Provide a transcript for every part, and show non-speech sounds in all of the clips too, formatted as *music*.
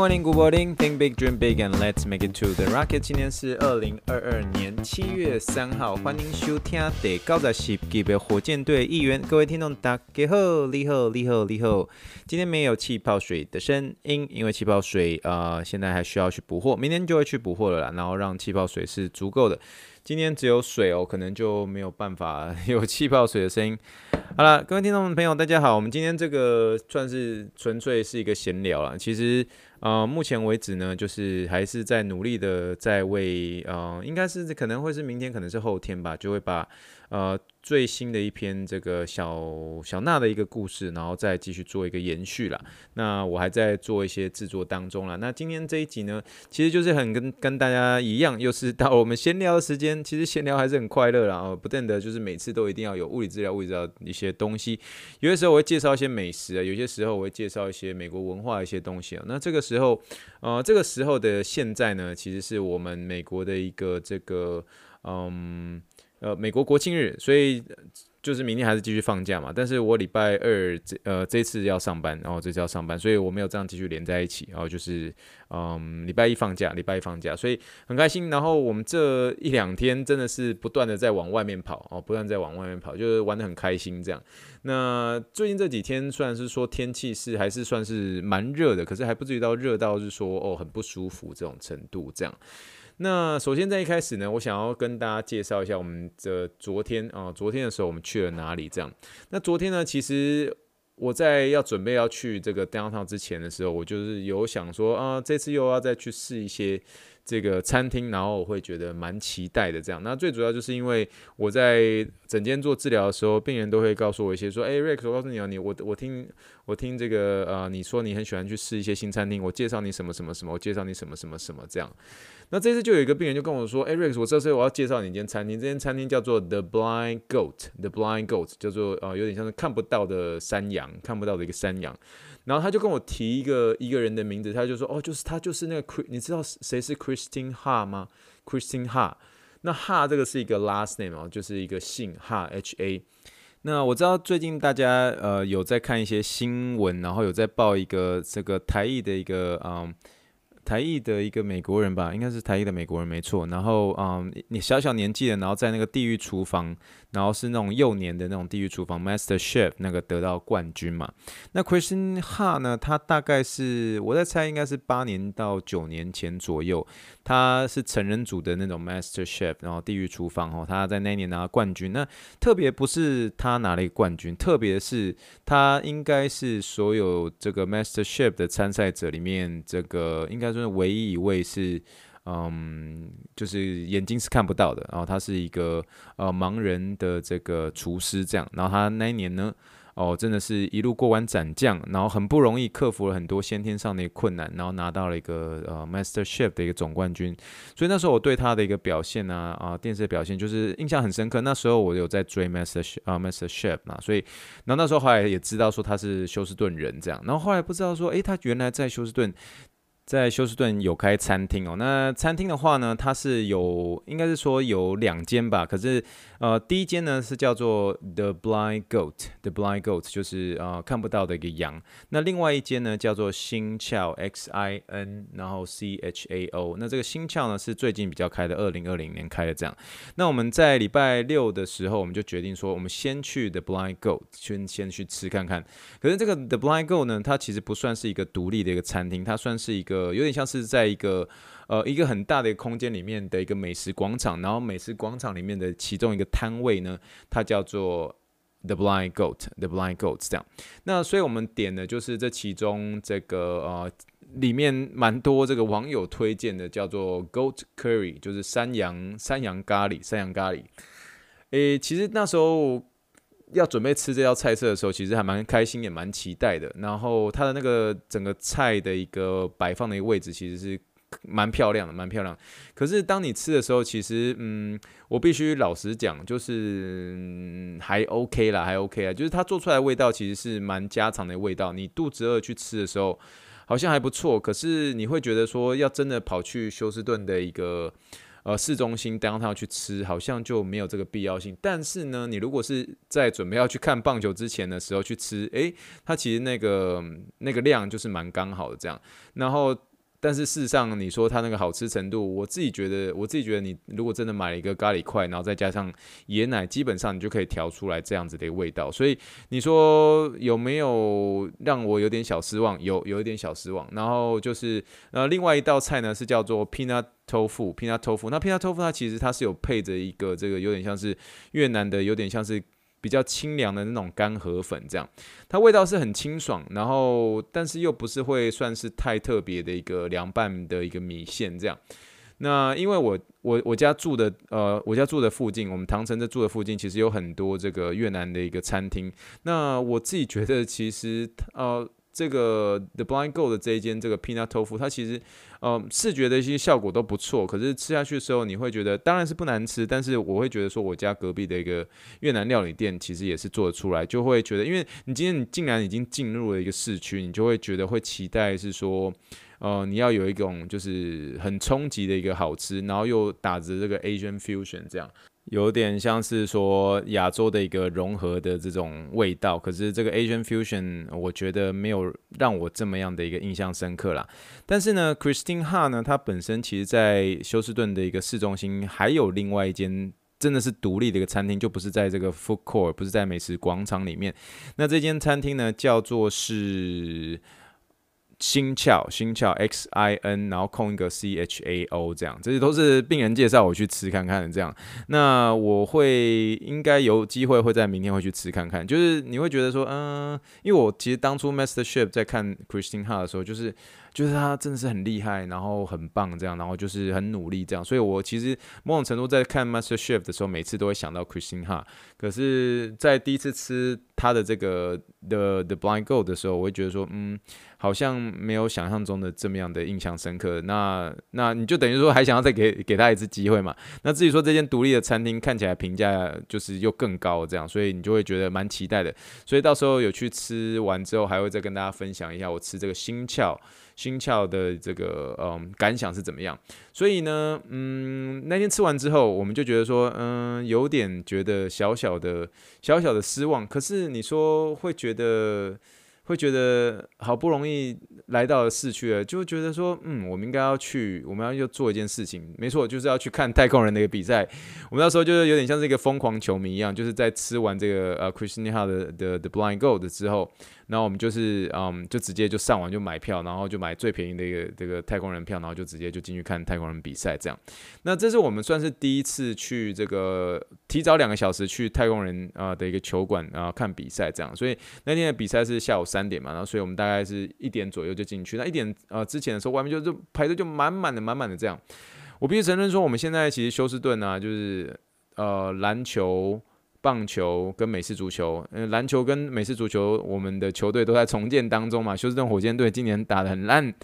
Morning, good morning. Think big, dream big, and let's make it to the rocket. 今天是二零二二年七月三号，欢迎收听第九十四集的火箭队预言。各位听众，大家好，你好，你好，你好。今天没有气泡水的声音，因为气泡水啊、现在还需要去补货，明天就会去补货了啦。然后让气泡水是足够的。今天只有水哦，可能就没有办法有气泡水的声音。好了，各位听众朋友，大家好，我们今天这个算是纯粹是一个闲聊啦。其实。呃，目前为止呢，就是还是在努力的在为呃，应该是可能会是明天，可能是后天吧，就会把呃。最新的一篇这个小小娜的一个故事，然后再继续做一个延续啦。那我还在做一些制作当中啦。那今天这一集呢，其实就是很跟跟大家一样，又是到我们闲聊的时间。其实闲聊还是很快乐啦，哦，不见得就是每次都一定要有物理治疗、物理治疗一些东西。有些时候我会介绍一些美食啊，有些时候我会介绍一些美国文化的一些东西啊。那这个时候，呃，这个时候的现在呢，其实是我们美国的一个这个，嗯。呃，美国国庆日，所以就是明天还是继续放假嘛。但是我礼拜二这呃这次要上班，然后这次要上班，所以我没有这样继续连在一起。然后就是嗯，礼拜一放假，礼拜一放假，所以很开心。然后我们这一两天真的是不断的在往外面跑哦，不断在往外面跑，就是玩得很开心这样。那最近这几天虽然是说天气是还是算是蛮热的，可是还不至于到热到是说哦很不舒服这种程度这样。那首先在一开始呢，我想要跟大家介绍一下我们的昨天啊、昨天的时候我们去了哪里？这样，那昨天呢，其实我在要准备要去这个 downtown 之前的时候，我就是有想说啊，这次又要再去试一些这个餐厅，然后我会觉得蛮期待的。这样，那最主要就是因为我在诊间做治疗的时候，病人都会告诉我一些说，哎，Rex，我告诉你啊，你我我听我听这个啊、呃，你说你很喜欢去试一些新餐厅，我介绍你什么什么什么，我介绍你什么什么什么这样。那这次就有一个病人就跟我说：“哎，Rex，我这次我要介绍你一间餐厅，这间餐厅叫做 The Blind Goat，The Blind Goat 叫做呃有点像是看不到的山羊，看不到的一个山羊。然后他就跟我提一个一个人的名字，他就说：哦，就是他就是那个 Chris，你知道谁是 Christine Ha 吗？Christine Ha，那 Ha 这个是一个 last name 哦，就是一个姓 Ha H A。那我知道最近大家呃有在看一些新闻，然后有在报一个这个台艺的一个嗯。”台裔的一个美国人吧，应该是台裔的美国人没错。然后，嗯，你小小年纪的，然后在那个地狱厨房，然后是那种幼年的那种地狱厨房，Master Chef 那个得到冠军嘛。那 Christian Ha 呢，他大概是我在猜，应该是八年到九年前左右。他是成人组的那种 Master Chef，然后地狱厨房哦，他在那一年拿了冠军。那特别不是他拿了一个冠军，特别是他应该是所有这个 Master Chef 的参赛者里面，这个应该说是唯一一位是，嗯，就是眼睛是看不到的。然后他是一个呃盲人的这个厨师这样。然后他那一年呢，哦，真的是一路过关斩将，然后很不容易克服了很多先天上的困难，然后拿到了一个呃 Master Chef 的一个总冠军。所以那时候我对他的一个表现啊啊电视的表现就是印象很深刻。那时候我有在追 Master 啊 Master Chef 嘛，所以然后那时候后来也知道说他是休斯顿人这样，然后后来不知道说，诶，他原来在休斯顿。在休斯顿有开餐厅哦，那餐厅的话呢，它是有，应该是说有两间吧。可是，呃，第一间呢是叫做 The Blind Goat，The Blind Goat 就是呃看不到的一个羊。那另外一间呢叫做新窍 X I N，然后 C H A O。那这个新窍呢是最近比较开的，二零二零年开的这样。那我们在礼拜六的时候，我们就决定说，我们先去 The Blind Goat，先先去吃看看。可是这个 The Blind Goat 呢，它其实不算是一个独立的一个餐厅，它算是一个。呃，有点像是在一个呃一个很大的空间里面的一个美食广场，然后美食广场里面的其中一个摊位呢，它叫做 The Blind Goat，The Blind Goat 这样。那所以我们点的就是这其中这个呃里面蛮多这个网友推荐的，叫做 Goat Curry，就是山羊山羊咖喱，山羊咖喱。诶，其实那时候。要准备吃这道菜色的时候，其实还蛮开心，也蛮期待的。然后它的那个整个菜的一个摆放的一个位置，其实是蛮漂亮的，蛮漂亮。可是当你吃的时候，其实嗯，我必须老实讲，就是、嗯、还 OK 啦，还 OK 啦，就是它做出来的味道其实是蛮家常的味道。你肚子饿去吃的时候，好像还不错。可是你会觉得说，要真的跑去休斯顿的一个。呃，市中心当他要去吃，好像就没有这个必要性。但是呢，你如果是在准备要去看棒球之前的时候去吃，诶，它其实那个那个量就是蛮刚好的这样。然后。但是事实上，你说它那个好吃程度，我自己觉得，我自己觉得，你如果真的买了一个咖喱块，然后再加上椰奶，基本上你就可以调出来这样子的一个味道。所以你说有没有让我有点小失望？有，有一点小失望。然后就是呃，另外一道菜呢是叫做 peanut tofu，peanut tofu。那 peanut tofu 它其实它是有配着一个这个有点像是越南的，有点像是。比较清凉的那种干河粉，这样它味道是很清爽，然后但是又不是会算是太特别的一个凉拌的一个米线这样。那因为我我我家住的呃我家住的附近，我们唐城这住的附近其实有很多这个越南的一个餐厅。那我自己觉得其实呃。这个 The Blind Go 的这一间这个 Peanut Tofu，它其实，呃，视觉的一些效果都不错。可是吃下去的时候，你会觉得当然是不难吃，但是我会觉得说，我家隔壁的一个越南料理店其实也是做得出来，就会觉得，因为你今天你竟然已经进入了一个市区，你就会觉得会期待是说，呃，你要有一种就是很冲击的一个好吃，然后又打着这个 Asian Fusion 这样。有点像是说亚洲的一个融合的这种味道，可是这个 Asian Fusion 我觉得没有让我这么样的一个印象深刻啦。但是呢，Christine Ha 呢，它本身其实在休斯顿的一个市中心还有另外一间真的是独立的一个餐厅，就不是在这个 Food Court，不是在美食广场里面。那这间餐厅呢，叫做是。心窍心窍，X I N，然后空一个 C H A O，这样，这些都是病人介绍我去吃看看的这样。那我会应该有机会会在明天会去吃看看。就是你会觉得说，嗯、因为我其实当初 Master Chef 在看 Christine Ha 的时候，就是。就是他真的是很厉害，然后很棒这样，然后就是很努力这样，所以我其实某种程度在看 Master Chef 的时候，每次都会想到 Christine Ha。可是，在第一次吃他的这个 The The Blind Go 的时候，我会觉得说，嗯，好像没有想象中的这么样的印象深刻。那那你就等于说还想要再给给他一次机会嘛？那至于说这间独立的餐厅看起来评价就是又更高这样，所以你就会觉得蛮期待的。所以到时候有去吃完之后，还会再跟大家分享一下我吃这个心窍。心窍的这个嗯感想是怎么样？所以呢，嗯，那天吃完之后，我们就觉得说，嗯，有点觉得小小的小小的失望。可是你说会觉得。会觉得好不容易来到了市区了，就觉得说，嗯，我们应该要去，我们要要做一件事情，没错，就是要去看太空人的一个比赛。我们那时候就是有点像是一个疯狂球迷一样，就是在吃完这个呃 c h r i s t i n a 的的 The blind gold 之后，然后我们就是嗯，就直接就上网就买票，然后就买最便宜的一个这个太空人票，然后就直接就进去看太空人比赛这样。那这是我们算是第一次去这个提早两个小时去太空人啊的一个球馆啊看比赛这样，所以那天的比赛是下午三。三点嘛，然后所以我们大概是一点左右就进去。那一点呃之前的时候，外面就就排队就满满的满满的这样。我必须承认说，我们现在其实休斯顿啊，就是呃篮球。棒球跟美式足球，嗯，篮球跟美式足球，我们的球队都在重建当中嘛。休斯顿火箭队今年打得很烂，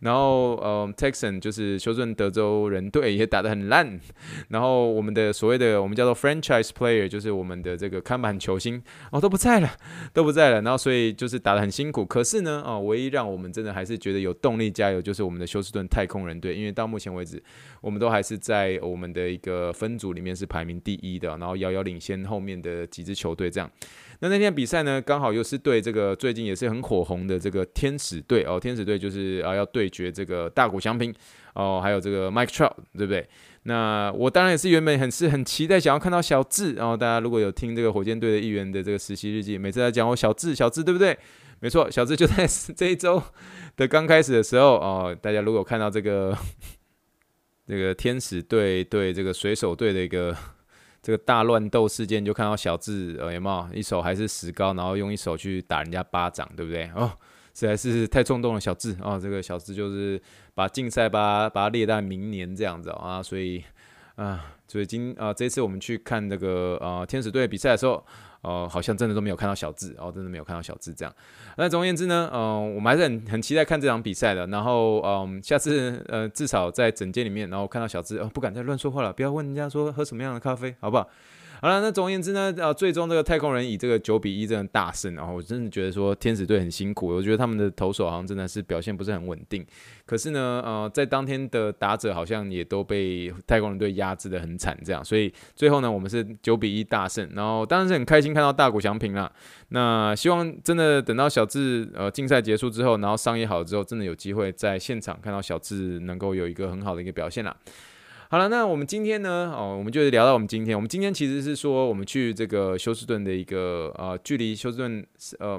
然后呃，Texan 就是休斯顿德州人队也打得很烂，然后我们的所谓的我们叫做 franchise player，就是我们的这个看板球星哦都不在了，都不在了，然后所以就是打得很辛苦。可是呢，哦，唯一让我们真的还是觉得有动力加油，就是我们的休斯顿太空人队，因为到目前为止，我们都还是在我们的一个分组里面是排名第一的，然后遥遥领先后。面的几支球队这样，那那天比赛呢，刚好又是对这个最近也是很火红的这个天使队哦，天使队就是啊要对决这个大谷翔平哦，还有这个 Mike Trout，对不对？那我当然也是原本很是很期待想要看到小智，然后大家如果有听这个火箭队的一员的这个实习日记，每次在讲我小智小智对不对？没错，小智就在这一周的刚开始的时候哦，大家如果看到这个 *laughs* 这个天使队对这个水手队的一个。这个大乱斗事件，就看到小智，呃，有没有一手还是石膏，然后用一手去打人家巴掌，对不对？哦，实在是太冲动了，小智哦，这个小智就是把竞赛把把它列在明年这样子啊，所以啊，所以今啊这次我们去看这个呃天使队比赛的时候，哦，好像真的都没有看到小智，哦，真的没有看到小智这样。那总而言之呢，嗯、我们还是很很期待看这场比赛的。然后，嗯、下次呃，至少在整间里面，然后看到小智，哦，不敢再乱说话了，不要问人家说喝什么样的咖啡，好不好？好了，那总而言之呢，呃，最终这个太空人以这个九比一这样大胜，然后我真的觉得说天使队很辛苦，我觉得他们的投手好像真的是表现不是很稳定。可是呢，呃，在当天的打者好像也都被太空人队压制得很惨，这样，所以最后呢，我们是九比一大胜，然后当然是很开心看到大谷翔平啦。那希望真的等到小智呃竞赛结束之后，然后伤也好之后，真的有机会在现场看到小智能够有一个很好的一个表现啦。好了，那我们今天呢？哦，我们就聊到我们今天。我们今天其实是说，我们去这个休斯顿的一个呃，距离休斯顿呃。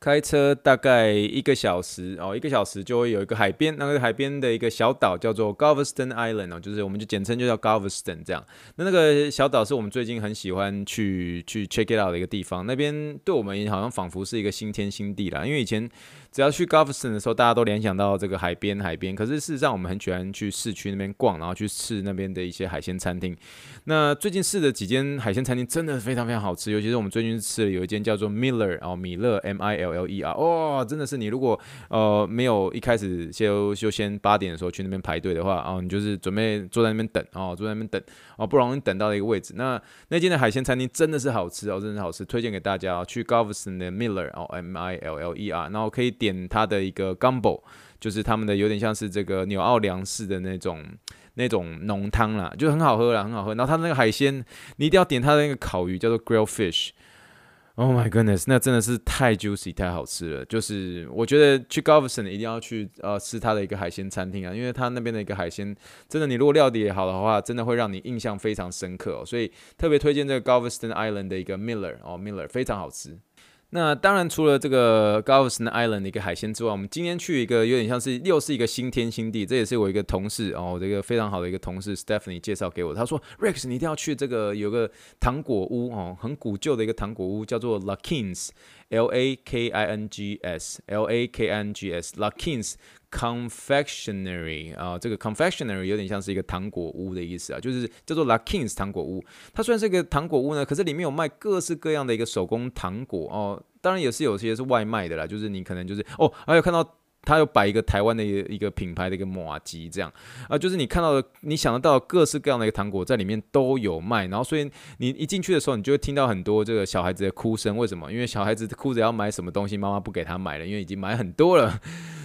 开车大概一个小时哦，一个小时就会有一个海边，那个海边的一个小岛叫做 Galveston Island 哦，就是我们就简称就叫 Galveston 这样。那那个小岛是我们最近很喜欢去去 check it out 的一个地方，那边对我们也好像仿佛是一个新天新地啦。因为以前只要去 Galveston 的时候，大家都联想到这个海边海边，可是事实上我们很喜欢去市区那边逛，然后去吃那边的一些海鲜餐厅。那最近试的几间海鲜餐厅真的非常非常好吃，尤其是我们最近吃了有一间叫做 Miller 哦，米勒 M I L。L E R，哇，真的是你如果呃没有一开始就就先八点的时候去那边排队的话啊、哦，你就是准备坐在那边等哦，坐在那边等哦，不容易等到的一个位置。那那间的海鲜餐厅真的是好吃哦，真的是好吃，推荐给大家哦。去 g o v e s o n 的 Miller 哦，M I L L E R，然后可以点它的一个 Gumbo，就是他们的有点像是这个纽奥良式的那种那种浓汤啦，就很好喝啦，很好喝。然后它那个海鲜，你一定要点它的那个烤鱼，叫做 Grilled Fish。Oh my goodness，那真的是太 juicy 太好吃了。就是我觉得去 Galveston 一定要去呃吃它的一个海鲜餐厅啊，因为它那边的一个海鲜真的，你如果料理也好的话，真的会让你印象非常深刻哦。所以特别推荐这个 Galveston Island 的一个 Miller 哦，Miller 非常好吃。那当然，除了这个 Galveston Island 的一个海鲜之外，我们今天去一个有点像是又是一个新天新地。这也是我一个同事哦，这个非常好的一个同事 Stephanie 介绍给我。他说：“Rex，你一定要去这个有个糖果屋哦，很古旧的一个糖果屋，叫做 Lakins，L A K I N G S，L A K I N G S，Lakins。” Confectionery 啊，这个 confectionery 有点像是一个糖果屋的意思啊，就是叫做 Lakins 糖果屋。它虽然是一个糖果屋呢，可是里面有卖各式各样的一个手工糖果哦，当然也是有些是外卖的啦，就是你可能就是哦，还有看到。他有摆一个台湾的一个品牌的一个马吉这样啊，就是你看到的，你想得到各式各样的一个糖果在里面都有卖，然后所以你一进去的时候，你就会听到很多这个小孩子的哭声。为什么？因为小孩子哭着要买什么东西，妈妈不给他买了，因为已经买很多了。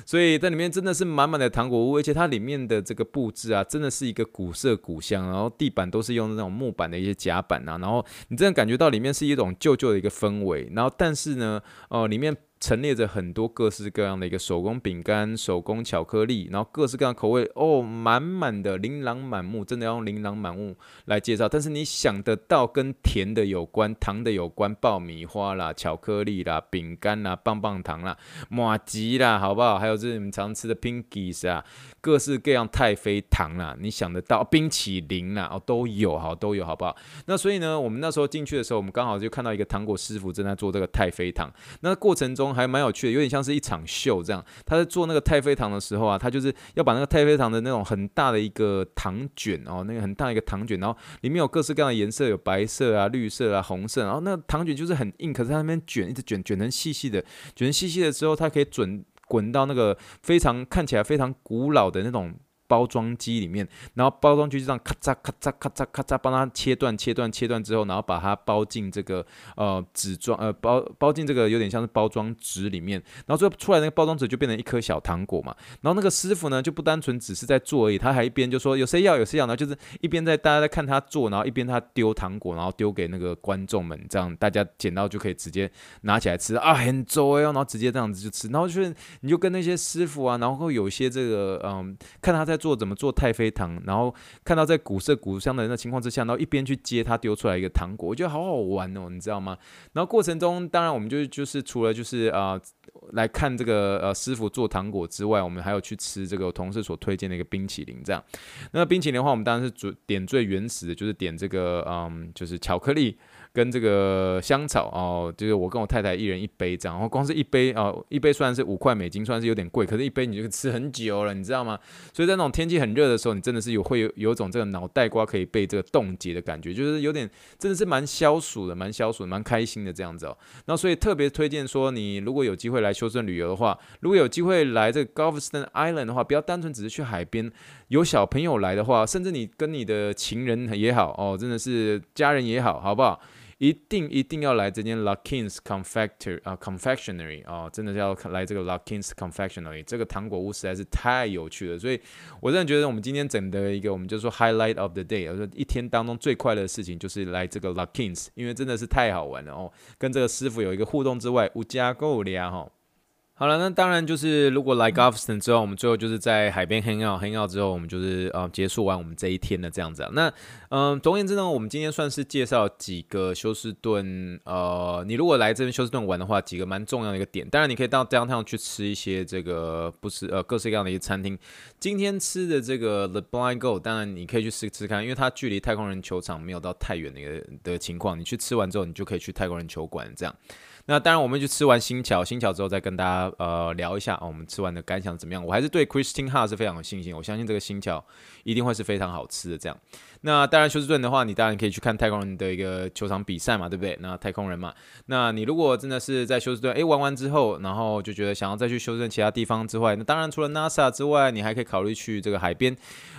所以在里面真的是满满的糖果屋，而且它里面的这个布置啊，真的是一个古色古香，然后地板都是用那种木板的一些夹板啊，然后你真的感觉到里面是一种旧旧的一个氛围，然后但是呢，哦、里面。陈列着很多各式各样的一个手工饼干、手工巧克力，然后各式各样口味哦，满满的琳琅满目，真的要用琳琅满目来介绍。但是你想得到跟甜的有关、糖的有关，爆米花啦、巧克力啦、饼干啦、棒棒糖啦、马吉啦，好不好？还有这你们常吃的 Pinkies 啊，各式各样太妃糖啦，你想得到冰淇淋啦，哦都有，好都有，好不好？那所以呢，我们那时候进去的时候，我们刚好就看到一个糖果师傅正在做这个太妃糖，那过程中。还蛮有趣的，有点像是一场秀这样。他在做那个太妃糖的时候啊，他就是要把那个太妃糖的那种很大的一个糖卷哦，那个很大一个糖卷，然后里面有各式各样的颜色，有白色啊、绿色啊、红色，然后那个糖卷就是很硬，可是它那边卷一直卷，卷成细细的，卷成细细的之后，它可以准滚到那个非常看起来非常古老的那种。包装机里面，然后包装机就这样咔嚓咔嚓咔嚓咔嚓帮它切断切断切断之后，然后把它包进这个呃纸装呃包包进这个有点像是包装纸里面，然后最后出来那个包装纸就变成一颗小糖果嘛。然后那个师傅呢就不单纯只是在做而已，他还一边就说有谁要有谁要，然后就是一边在大家在看他做，然后一边他丢糖果，然后丢给那个观众们，这样大家捡到就可以直接拿起来吃啊，很多哦，然后直接这样子就吃，然后就是你就跟那些师傅啊，然后有些这个嗯看他在。做怎么做太妃糖，然后看到在古色古香的人的情况之下，然后一边去接他丢出来一个糖果，我觉得好好玩哦，你知道吗？然后过程中，当然我们就就是除了就是啊、来看这个呃师傅做糖果之外，我们还有去吃这个同事所推荐的一个冰淇淋，这样。那冰淇淋的话，我们当然是主点最原始的，就是点这个嗯，就是巧克力跟这个香草哦，就是我跟我太太一人一杯这样，然后光是一杯哦，一杯虽然是五块美金，算是有点贵，可是一杯你就吃很久了，你知道吗？所以在那种天气很热的时候，你真的是有会有有种这个脑袋瓜可以被这个冻结的感觉，就是有点真的是蛮消暑的，蛮消暑的，蛮开心的这样子哦。那所以特别推荐说，你如果有机会会来休斯顿旅游的话，如果有机会来这个 g o l f s t o n Island 的话，不要单纯只是去海边，有小朋友来的话，甚至你跟你的情人也好哦，真的是家人也好，好不好？一定一定要来这间 Luckin's Confector 啊 Confectionery 啊，真的是要来这个 Luckin's Confectionery，这个糖果屋实在是太有趣了，所以我真的觉得我们今天整的一个，我们就说 Highlight of the Day，我说一天当中最快乐的事情就是来这个 Luckin's，因为真的是太好玩了哦，跟这个师傅有一个互动之外，无加够了哈。好了，那当然就是如果来 g o v s t o n 之后，我们最后就是在海边 hang out hang out 之后，我们就是呃结束完我们这一天的这样子啊。那嗯、总而言之呢，我们今天算是介绍几个休斯顿呃，你如果来这边休斯顿玩的话，几个蛮重要的一个点。当然你可以到 downtown 去吃一些这个不是呃各式各样的一些餐厅。今天吃的这个 The Blind Goat，当然你可以去试吃看，因为它距离太空人球场没有到太远的一个的情况。你去吃完之后，你就可以去太空人球馆这样。那当然，我们就吃完新桥，新桥之后再跟大家呃聊一下哦，我们吃完的感想怎么样？我还是对 Christine Ha 是非常有信心，我相信这个新桥一定会是非常好吃的这样。那当然，休斯顿的话，你当然可以去看太空人的一个球场比赛嘛，对不对？那太空人嘛，那你如果真的是在休斯顿，诶玩完之后，然后就觉得想要再去休斯顿其他地方之外，那当然除了 NASA 之外，你还可以考虑去这个海边。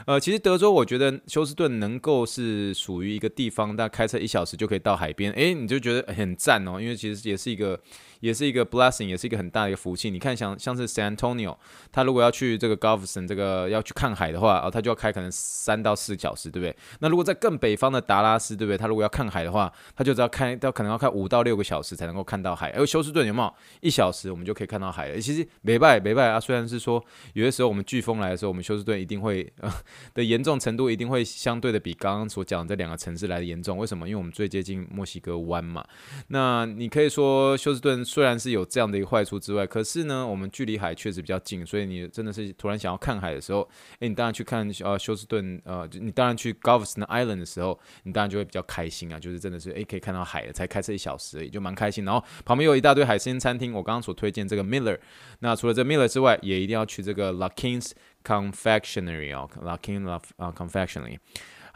呃，其实德州我觉得休斯顿能够是属于一个地方，大概开车一小时就可以到海边，诶，你就觉得很赞哦，因为其实也是一个。也是一个 blessing，也是一个很大的一个福气。你看像，像是 San Antonio，他如果要去这个 Galveston 这个要去看海的话，哦，他就要开可能三到四小时，对不对？那如果在更北方的达拉斯，对不对？他如果要看海的话，他就只要开到可能要开五到六个小时才能够看到海。而休斯顿有没有一小时我们就可以看到海了？其实没败没败啊，虽然是说有的时候我们飓风来的时候，我们休斯顿一定会呃 *laughs* 的严重程度一定会相对的比刚刚所讲的这两个城市来的严重。为什么？因为我们最接近墨西哥湾嘛。那你可以说休斯顿。虽然是有这样的一个坏处之外，可是呢，我们距离海确实比较近，所以你真的是突然想要看海的时候，诶，你当然去看呃休斯顿，呃，你当然去 Galveston Island 的时候，你当然就会比较开心啊，就是真的是诶，可以看到海了，才开车一小时而已，就蛮开心。然后旁边有一大堆海鲜餐厅，我刚刚所推荐这个 Miller，那除了这 Miller 之外，也一定要去这个 Lucky's Confectionery 哦，Lucky's 啊 Confectionery。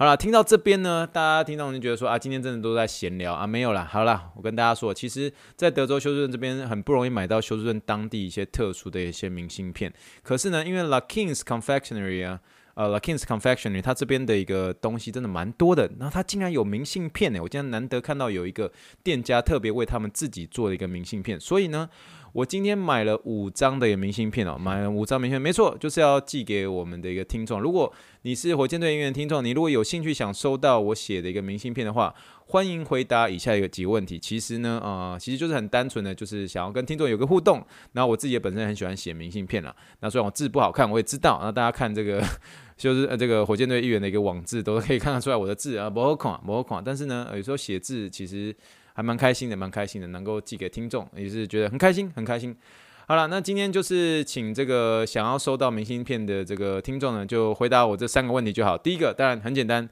好了，听到这边呢，大家听到就觉得说啊，今天真的都在闲聊啊，没有啦。好了，我跟大家说，其实，在德州休斯顿这边很不容易买到休斯顿当地一些特殊的一些明信片。可是呢，因为 Lucky's Confectionery 啊，呃，Lucky's Confectionery，它这边的一个东西真的蛮多的。然后它竟然有明信片呢，我今天难得看到有一个店家特别为他们自己做的一个明信片。所以呢。我今天买了五张的明信片哦，买了五张明信片，没错，就是要寄给我们的一个听众。如果你是火箭队音乐听众，你如果有兴趣想收到我写的一个明信片的话，欢迎回答以下一个几个问题。其实呢，呃，其实就是很单纯的，就是想要跟听众有个互动。然后我自己也本身很喜欢写明信片啦。那虽然我字不好看，我也知道。那大家看这个，*laughs* 就是呃这个火箭队议员的一个网字，都可以看得出来我的字啊不好看，不好看。但是呢，有时候写字其实。还蛮开心的，蛮开心的，能够寄给听众，也是觉得很开心，很开心。好了，那今天就是请这个想要收到明信片的这个听众呢，就回答我这三个问题就好。第一个当然很简单，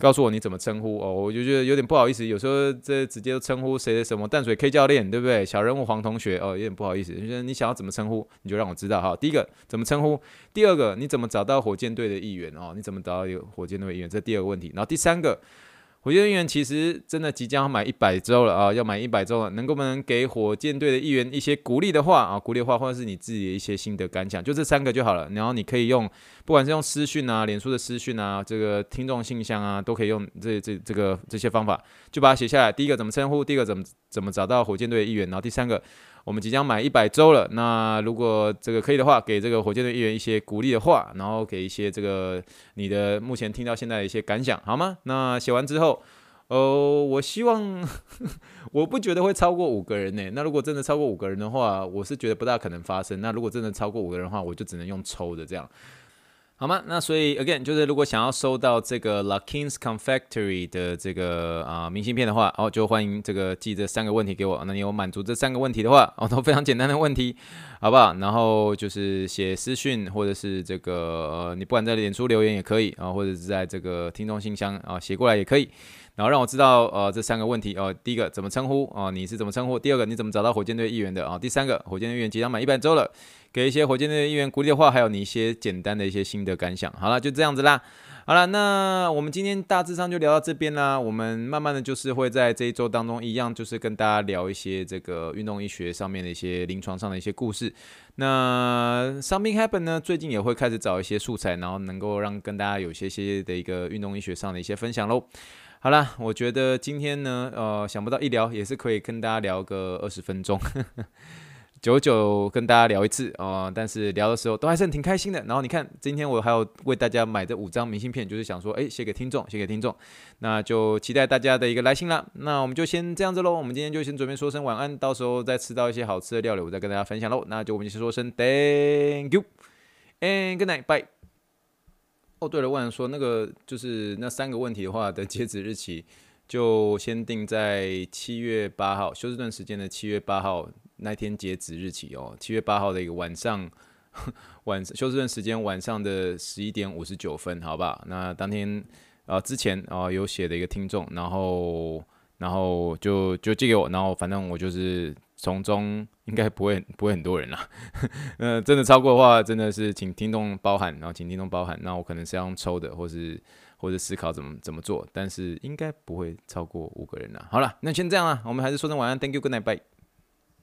告诉我你怎么称呼哦，我就觉得有点不好意思，有时候这直接称呼谁的什么淡水 K 教练，对不对？小人物黄同学哦，有点不好意思，就是你想要怎么称呼，你就让我知道哈。第一个怎么称呼，第二个你怎么找到火箭队的一员哦？你怎么找到一个火箭队的议员？这第二个问题，然后第三个。火箭队员其实真的即将要满一百周了啊，要满一百周了，能不能给火箭队的议员一些鼓励的话啊？鼓励的话，或者是你自己的一些心得感想，就这三个就好了。然后你可以用，不管是用私讯啊、脸书的私讯啊、这个听众信箱啊，都可以用这这这个这些方法，就把它写下来。第一个怎么称呼？第二个怎么怎么找到火箭队的议员？然后第三个。我们即将满一百周了，那如果这个可以的话，给这个火箭队议员一些鼓励的话，然后给一些这个你的目前听到现在的一些感想，好吗？那写完之后，呃，我希望 *laughs* 我不觉得会超过五个人呢。那如果真的超过五个人的话，我是觉得不大可能发生。那如果真的超过五个人的话，我就只能用抽的这样。好吗？那所以 again 就是如果想要收到这个 l u c k i n s Confectory 的这个啊、明信片的话，哦，就欢迎这个寄这三个问题给我。那你有满足这三个问题的话，哦，都非常简单的问题，好不好？然后就是写私讯或者是这个呃，你不管在脸书留言也可以啊，或者是在这个听众信箱啊写过来也可以。然后让我知道呃这三个问题哦、第一个怎么称呼哦、你是怎么称呼？第二个你怎么找到火箭队议员的啊、第三个火箭队议员即将满一百周了，给一些火箭队议员鼓励的话，还有你一些简单的一些心得感想。好了，就这样子啦。好了，那我们今天大致上就聊到这边啦。我们慢慢的就是会在这一周当中，一样就是跟大家聊一些这个运动医学上面的一些临床上的一些故事。那 Something Happen 呢，最近也会开始找一些素材，然后能够让跟大家有些些的一个运动医学上的一些分享喽。好了，我觉得今天呢，呃，想不到一聊也是可以跟大家聊个二十分钟。*laughs* 久久跟大家聊一次啊、呃，但是聊的时候都还是挺开心的。然后你看，今天我还有为大家买这五张明信片，就是想说，哎，写给听众，写给听众。那就期待大家的一个来信啦。那我们就先这样子喽。我们今天就先准备说声晚安，到时候再吃到一些好吃的料理，我再跟大家分享喽。那就我们先说声 Thank you and good night, bye。哦，对了，我想说那个就是那三个问题的话的截止日期，就先定在七月八号休斯顿时间的七月八号。那天截止日期哦，七月八号的一个晚上，晚休斯顿时间晚上的十一点五十九分，好吧？那当天啊、呃、之前啊、有写的一个听众，然后然后就就寄给我，然后反正我就是从中应该不会 *laughs* 不会很多人啦，*laughs* 呃，真的超过的话，真的是请听众包涵，然后请听众包涵，那我可能是要用抽的，或是或者思考怎么怎么做，但是应该不会超过五个人啦。好了，那先这样啦，我们还是说声晚安，Thank you，Good night，bye。